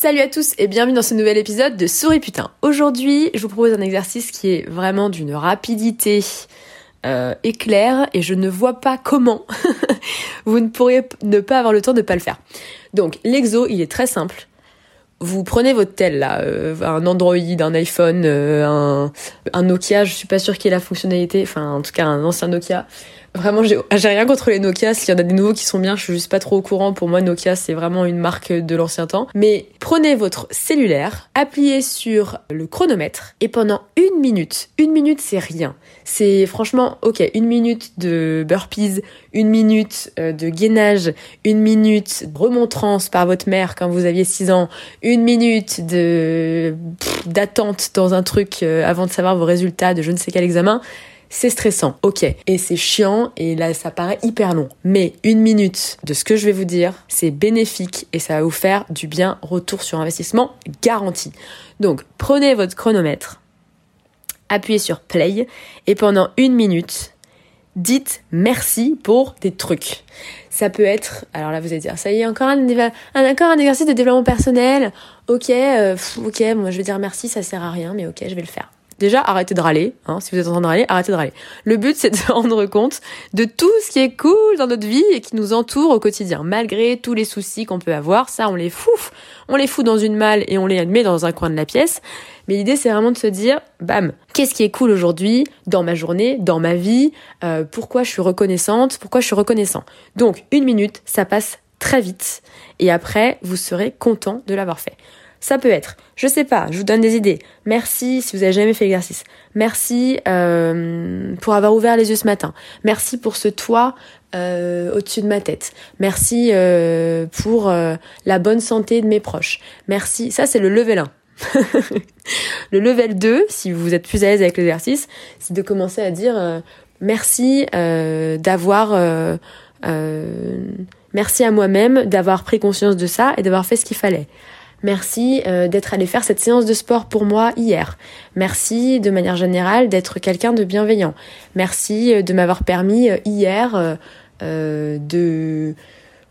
Salut à tous et bienvenue dans ce nouvel épisode de Souris Putain. Aujourd'hui, je vous propose un exercice qui est vraiment d'une rapidité euh, éclair et je ne vois pas comment vous ne pourriez ne pas avoir le temps de pas le faire. Donc l'exo, il est très simple. Vous prenez votre tel là, euh, un Android, un iPhone, euh, un, un Nokia, je suis pas sûre qu'il ait la fonctionnalité, enfin en tout cas un ancien Nokia. Vraiment, j'ai rien contre les Nokia. S'il y en a des nouveaux qui sont bien, je suis juste pas trop au courant. Pour moi, Nokia, c'est vraiment une marque de l'ancien temps. Mais prenez votre cellulaire, appuyez sur le chronomètre et pendant une minute, une minute, c'est rien. C'est franchement, ok, une minute de burpees, une minute euh, de gainage, une minute de remontrance par votre mère quand vous aviez 6 ans, une minute de d'attente dans un truc euh, avant de savoir vos résultats de je ne sais quel examen c'est stressant, ok, et c'est chiant, et là ça paraît hyper long. Mais une minute de ce que je vais vous dire, c'est bénéfique et ça va vous faire du bien retour sur investissement garanti. Donc prenez votre chronomètre, appuyez sur play, et pendant une minute, dites merci pour des trucs. Ça peut être, alors là vous allez dire, ça y est, encore un, encore un exercice de développement personnel. Ok, euh, ok, moi je vais dire merci, ça sert à rien, mais ok, je vais le faire. Déjà, arrêtez de râler. Hein, si vous êtes en train de râler, arrêtez de râler. Le but, c'est de rendre compte de tout ce qui est cool dans notre vie et qui nous entoure au quotidien, malgré tous les soucis qu'on peut avoir. Ça, on les fout. On les fout dans une malle et on les met dans un coin de la pièce. Mais l'idée, c'est vraiment de se dire, bam, qu'est-ce qui est cool aujourd'hui dans ma journée, dans ma vie euh, Pourquoi je suis reconnaissante Pourquoi je suis reconnaissant Donc, une minute, ça passe très vite. Et après, vous serez content de l'avoir fait. Ça peut être, je sais pas, je vous donne des idées. Merci si vous avez jamais fait l'exercice. Merci euh, pour avoir ouvert les yeux ce matin. Merci pour ce toit euh, au-dessus de ma tête. Merci euh, pour la bonne santé de mes proches. Merci. Ça c'est le level 1. le level 2, si vous êtes plus à l'aise avec l'exercice, c'est de commencer à dire merci d'avoir merci à moi-même d'avoir pris conscience de ça et d'avoir fait ce qu'il fallait. Merci euh, d'être allé faire cette séance de sport pour moi hier. Merci de manière générale d'être quelqu'un de bienveillant. Merci euh, de m'avoir permis euh, hier de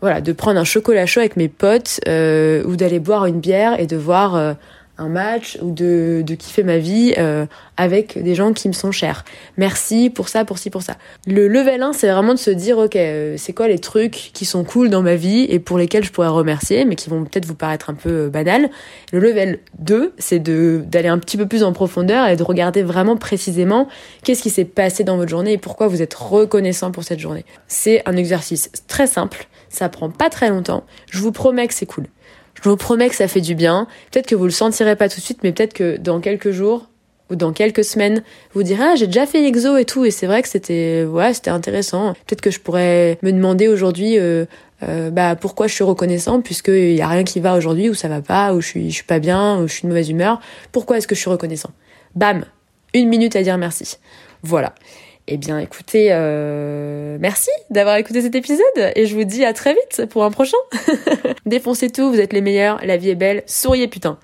voilà de prendre un chocolat chaud avec mes potes ou d'aller boire une bière et de voir un match ou de, de kiffer ma vie euh, avec des gens qui me sont chers. Merci pour ça, pour ci, pour ça. Le level 1, c'est vraiment de se dire, ok, euh, c'est quoi les trucs qui sont cool dans ma vie et pour lesquels je pourrais remercier, mais qui vont peut-être vous paraître un peu euh, banals. Le level 2, c'est de d'aller un petit peu plus en profondeur et de regarder vraiment précisément qu'est-ce qui s'est passé dans votre journée et pourquoi vous êtes reconnaissant pour cette journée. C'est un exercice très simple, ça prend pas très longtemps, je vous promets que c'est cool. Je vous promets que ça fait du bien. Peut-être que vous le sentirez pas tout de suite, mais peut-être que dans quelques jours ou dans quelques semaines, vous direz ah j'ai déjà fait l'exo et tout et c'est vrai que c'était ouais c'était intéressant. Peut-être que je pourrais me demander aujourd'hui euh, euh, bah pourquoi je suis reconnaissant puisque il y a rien qui va aujourd'hui ou ça va pas ou je suis je suis pas bien ou je suis de mauvaise humeur. Pourquoi est-ce que je suis reconnaissant Bam, une minute à dire merci. Voilà. Eh bien, écoutez, euh, merci d'avoir écouté cet épisode et je vous dis à très vite pour un prochain. Défoncez tout, vous êtes les meilleurs, la vie est belle, souriez putain.